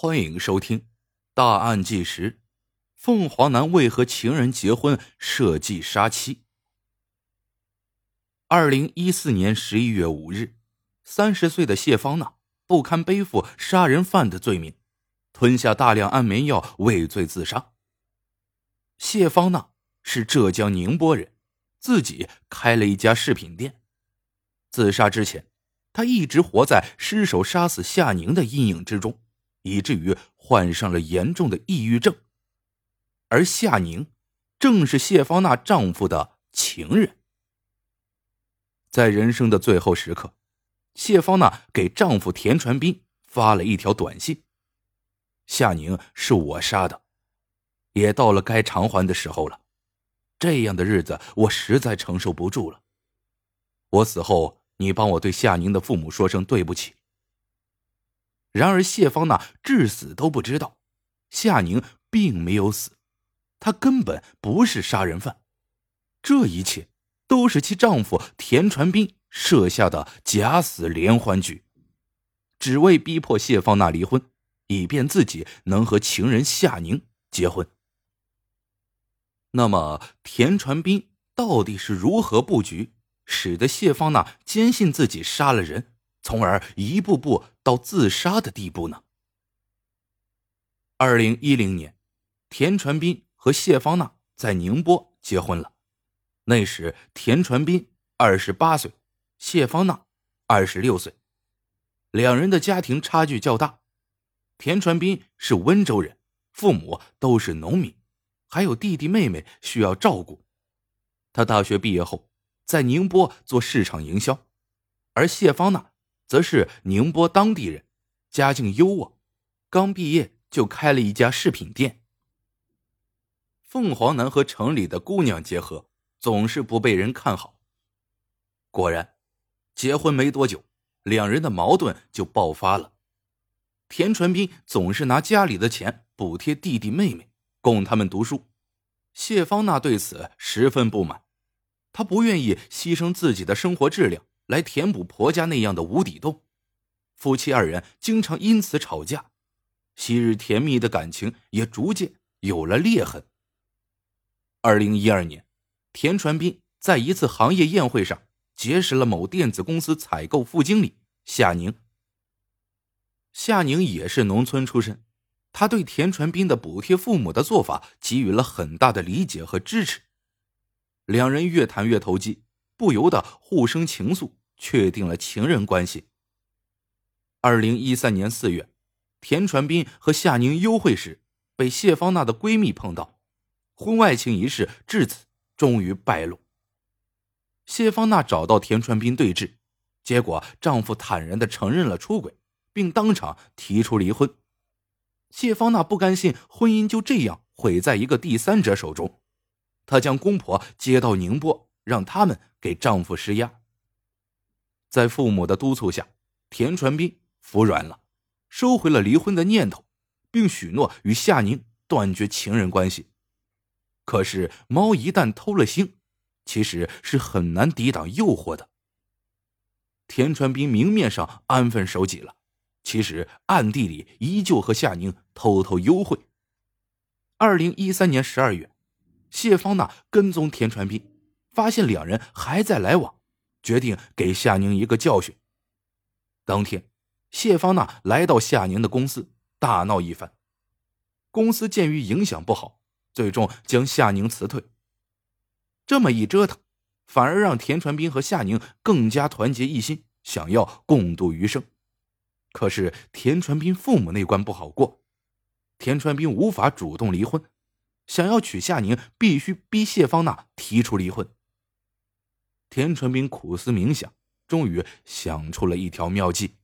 欢迎收听《大案纪实》：凤凰男为何情人结婚设计杀妻？二零一四年十一月五日，三十岁的谢芳娜不堪背负杀人犯的罪名，吞下大量安眠药畏罪自杀。谢芳娜是浙江宁波人，自己开了一家饰品店。自杀之前，她一直活在失手杀死夏宁的阴影之中。以至于患上了严重的抑郁症，而夏宁正是谢芳娜丈夫的情人。在人生的最后时刻，谢芳娜给丈夫田传斌发了一条短信：“夏宁是我杀的，也到了该偿还的时候了。这样的日子我实在承受不住了。我死后，你帮我对夏宁的父母说声对不起。”然而，谢芳娜至死都不知道，夏宁并没有死，她根本不是杀人犯，这一切都是其丈夫田传斌设下的假死连环局，只为逼迫谢芳娜离婚，以便自己能和情人夏宁结婚。那么，田传斌到底是如何布局，使得谢芳娜坚信自己杀了人？从而一步步到自杀的地步呢？二零一零年，田传斌和谢芳娜在宁波结婚了。那时，田传斌二十八岁，谢芳娜二十六岁，两人的家庭差距较大。田传斌是温州人，父母都是农民，还有弟弟妹妹需要照顾。他大学毕业后在宁波做市场营销，而谢芳娜。则是宁波当地人，家境优渥，刚毕业就开了一家饰品店。凤凰男和城里的姑娘结合，总是不被人看好。果然，结婚没多久，两人的矛盾就爆发了。田传斌总是拿家里的钱补贴弟弟妹妹，供他们读书。谢芳娜对此十分不满，她不愿意牺牲自己的生活质量。来填补婆家那样的无底洞，夫妻二人经常因此吵架，昔日甜蜜的感情也逐渐有了裂痕。二零一二年，田传斌在一次行业宴会上结识了某电子公司采购副经理夏宁。夏宁也是农村出身，他对田传斌的补贴父母的做法给予了很大的理解和支持，两人越谈越投机，不由得互生情愫。确定了情人关系。二零一三年四月，田传斌和夏宁幽会时，被谢芳娜的闺蜜碰到，婚外情一事至此终于败露。谢芳娜找到田传斌对质，结果丈夫坦然的承认了出轨，并当场提出离婚。谢芳娜不甘心婚姻就这样毁在一个第三者手中，她将公婆接到宁波，让他们给丈夫施压。在父母的督促下，田传斌服软了，收回了离婚的念头，并许诺与夏宁断绝情人关系。可是，猫一旦偷了腥，其实是很难抵挡诱惑的。田传斌明面上安分守己了，其实暗地里依旧和夏宁偷偷幽会。二零一三年十二月，谢芳娜跟踪田传斌，发现两人还在来往。决定给夏宁一个教训。当天，谢芳娜来到夏宁的公司，大闹一番。公司鉴于影响不好，最终将夏宁辞退。这么一折腾，反而让田传斌和夏宁更加团结一心，想要共度余生。可是田传斌父母那关不好过，田传斌无法主动离婚，想要娶夏宁，必须逼谢芳娜提出离婚。田传斌苦思冥想，终于想出了一条妙计。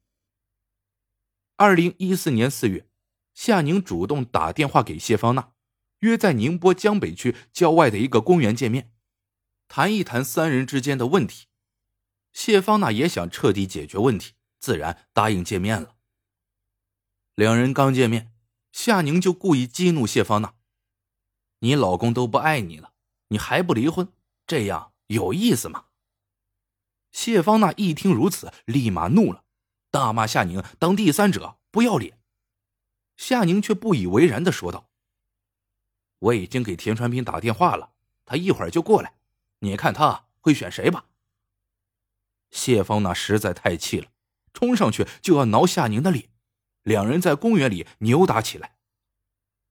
二零一四年四月，夏宁主动打电话给谢芳娜，约在宁波江北区郊外的一个公园见面，谈一谈三人之间的问题。谢芳娜也想彻底解决问题，自然答应见面了。两人刚见面，夏宁就故意激怒谢芳娜：“你老公都不爱你了，你还不离婚，这样有意思吗？”谢芳娜一听如此，立马怒了，大骂夏宁当第三者不要脸。夏宁却不以为然的说道：“我已经给田传斌打电话了，他一会儿就过来，你看他会选谁吧？”谢芳娜实在太气了，冲上去就要挠夏宁的脸，两人在公园里扭打起来。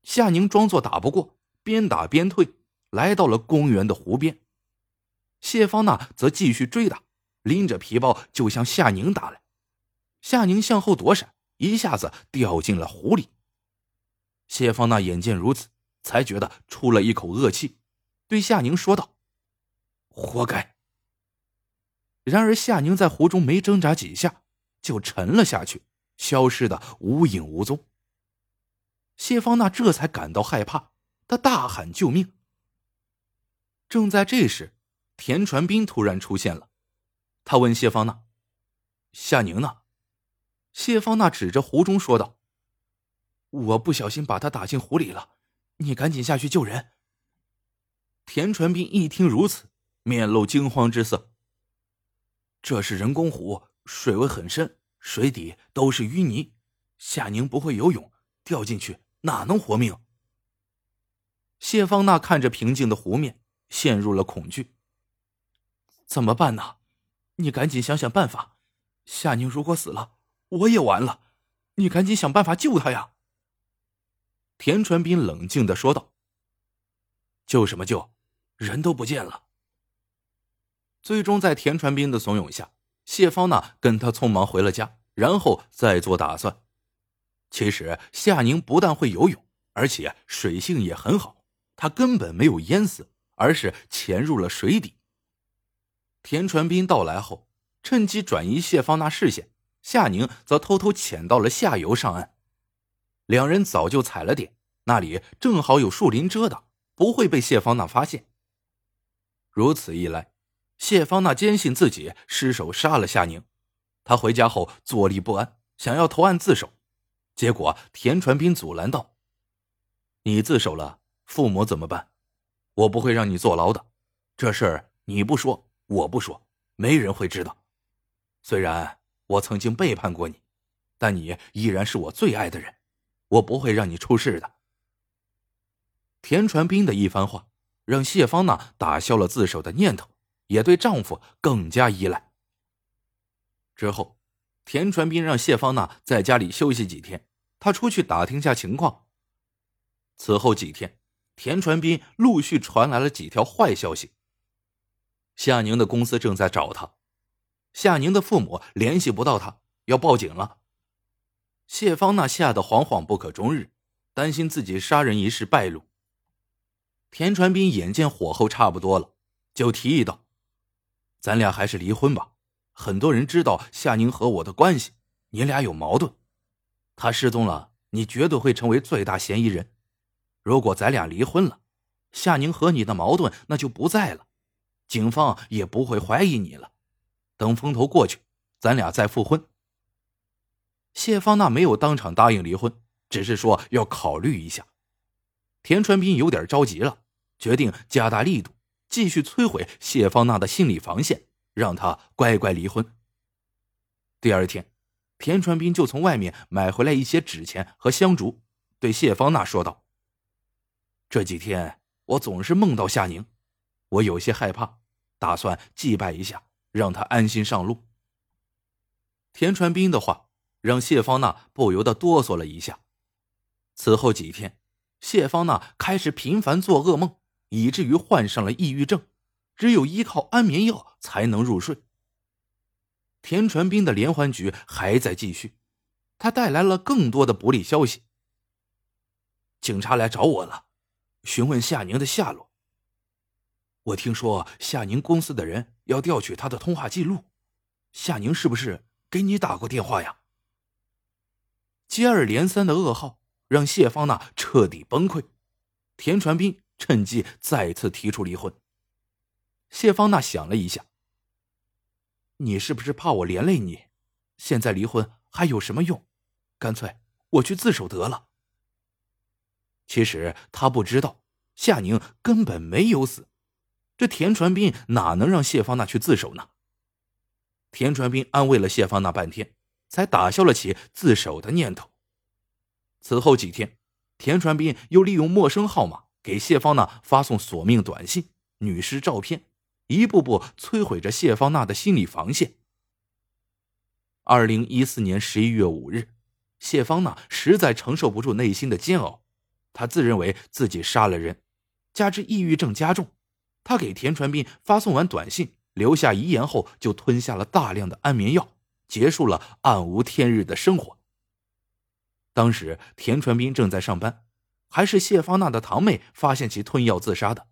夏宁装作打不过，边打边退，来到了公园的湖边。谢芳娜则继续追打，拎着皮包就向夏宁打来。夏宁向后躲闪，一下子掉进了湖里。谢芳娜眼见如此，才觉得出了一口恶气，对夏宁说道：“活该。”然而夏宁在湖中没挣扎几下，就沉了下去，消失的无影无踪。谢芳娜这才感到害怕，她大喊救命。正在这时，田传斌突然出现了，他问谢芳娜：“夏宁呢？”谢芳娜指着湖中说道：“我不小心把他打进湖里了，你赶紧下去救人。”田传斌一听如此，面露惊慌之色。这是人工湖，水位很深，水底都是淤泥，夏宁不会游泳，掉进去哪能活命？谢芳娜看着平静的湖面，陷入了恐惧。怎么办呢？你赶紧想想办法。夏宁如果死了，我也完了。你赶紧想办法救他呀！田传斌冷静的说道：“救什么救？人都不见了。”最终，在田传斌的怂恿下，谢芳娜跟他匆忙回了家，然后再做打算。其实夏宁不但会游泳，而且水性也很好，他根本没有淹死，而是潜入了水底。田传斌到来后，趁机转移谢芳娜视线，夏宁则偷偷潜到了下游上岸。两人早就踩了点，那里正好有树林遮挡，不会被谢芳娜发现。如此一来。谢芳娜坚信自己失手杀了夏宁，她回家后坐立不安，想要投案自首，结果田传斌阻拦道：“你自首了，父母怎么办？我不会让你坐牢的，这事儿你不说，我不说，没人会知道。虽然我曾经背叛过你，但你依然是我最爱的人，我不会让你出事的。”田传斌的一番话，让谢芳娜打消了自首的念头。也对丈夫更加依赖。之后，田传斌让谢芳娜在家里休息几天，他出去打听下情况。此后几天，田传斌陆续传来了几条坏消息。夏宁的公司正在找他，夏宁的父母联系不到他，要报警了。谢芳娜吓得惶惶不可终日，担心自己杀人一事败露。田传斌眼见火候差不多了，就提议道。咱俩还是离婚吧。很多人知道夏宁和我的关系，你俩有矛盾。他失踪了，你绝对会成为最大嫌疑人。如果咱俩离婚了，夏宁和你的矛盾那就不在了，警方也不会怀疑你了。等风头过去，咱俩再复婚。谢芳娜没有当场答应离婚，只是说要考虑一下。田传斌有点着急了，决定加大力度。继续摧毁谢芳娜的心理防线，让她乖乖离婚。第二天，田传斌就从外面买回来一些纸钱和香烛，对谢芳娜说道：“这几天我总是梦到夏宁，我有些害怕，打算祭拜一下，让他安心上路。”田传斌的话让谢芳娜不由得哆嗦了一下。此后几天，谢芳娜开始频繁做噩梦。以至于患上了抑郁症，只有依靠安眠药才能入睡。田传斌的连环局还在继续，他带来了更多的不利消息。警察来找我了，询问夏宁的下落。我听说夏宁公司的人要调取他的通话记录，夏宁是不是给你打过电话呀？接二连三的噩耗让谢芳娜彻底崩溃，田传斌。趁机再次提出离婚。谢芳娜想了一下：“你是不是怕我连累你？现在离婚还有什么用？干脆我去自首得了。”其实他不知道，夏宁根本没有死。这田传斌哪能让谢芳娜去自首呢？田传斌安慰了谢芳娜半天，才打消了起自首的念头。此后几天，田传斌又利用陌生号码给谢芳娜发送索命短信、女尸照片，一步步摧毁着谢芳娜的心理防线。二零一四年十一月五日，谢芳娜实在承受不住内心的煎熬，她自认为自己杀了人，加之抑郁症加重，他给田传斌发送完短信，留下遗言后，就吞下了大量的安眠药，结束了暗无天日的生活。当时田传斌正在上班，还是谢芳娜的堂妹发现其吞药自杀的。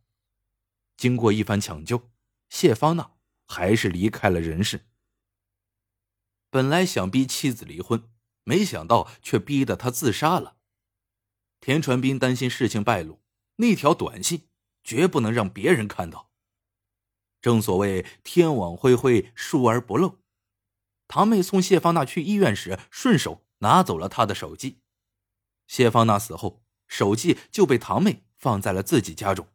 经过一番抢救，谢芳娜还是离开了人世。本来想逼妻子离婚，没想到却逼得他自杀了。田传斌担心事情败露，那条短信绝不能让别人看到。正所谓天网恢恢，疏而不漏。堂妹送谢芳娜去医院时，顺手。拿走了她的手机，谢芳娜死后，手机就被堂妹放在了自己家中。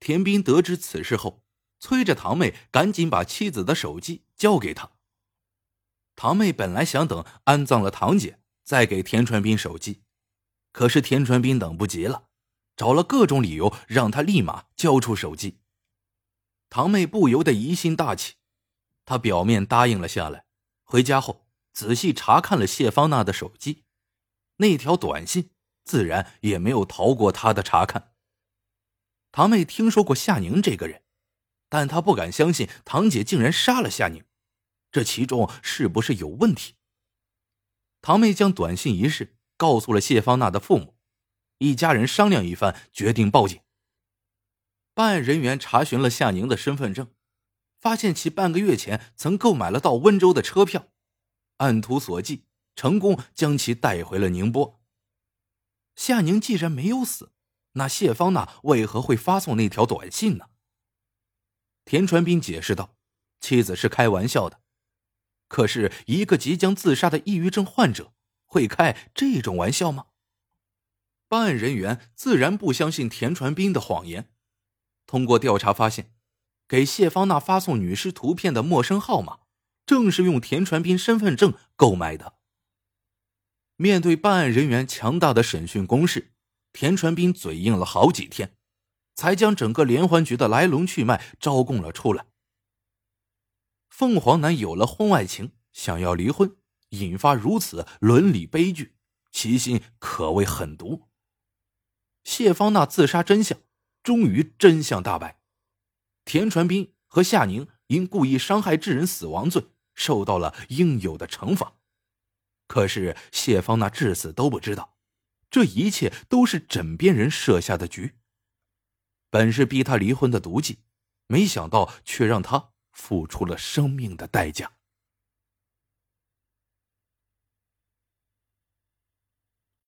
田斌得知此事后，催着堂妹赶紧把妻子的手机交给他。堂妹本来想等安葬了堂姐再给田传斌手机，可是田传斌等不及了，找了各种理由让他立马交出手机。堂妹不由得疑心大起，她表面答应了下来，回家后。仔细查看了谢芳娜的手机，那条短信自然也没有逃过他的查看。堂妹听说过夏宁这个人，但她不敢相信堂姐竟然杀了夏宁，这其中是不是有问题？堂妹将短信一事告诉了谢芳娜的父母，一家人商量一番，决定报警。办案人员查询了夏宁的身份证，发现其半个月前曾购买了到温州的车票。按图索骥，成功将其带回了宁波。夏宁既然没有死，那谢芳娜为何会发送那条短信呢？田传斌解释道：“妻子是开玩笑的，可是一个即将自杀的抑郁症患者会开这种玩笑吗？”办案人员自然不相信田传斌的谎言。通过调查发现，给谢芳娜发送女尸图片的陌生号码。正是用田传斌身份证购买的。面对办案人员强大的审讯攻势，田传斌嘴硬了好几天，才将整个连环局的来龙去脉招供了出来。凤凰男有了婚外情，想要离婚，引发如此伦理悲剧，其心可谓狠毒。谢芳娜自杀真相终于真相大白，田传斌和夏宁因故意伤害致人死亡罪。受到了应有的惩罚，可是谢芳娜至死都不知道，这一切都是枕边人设下的局。本是逼她离婚的毒计，没想到却让她付出了生命的代价。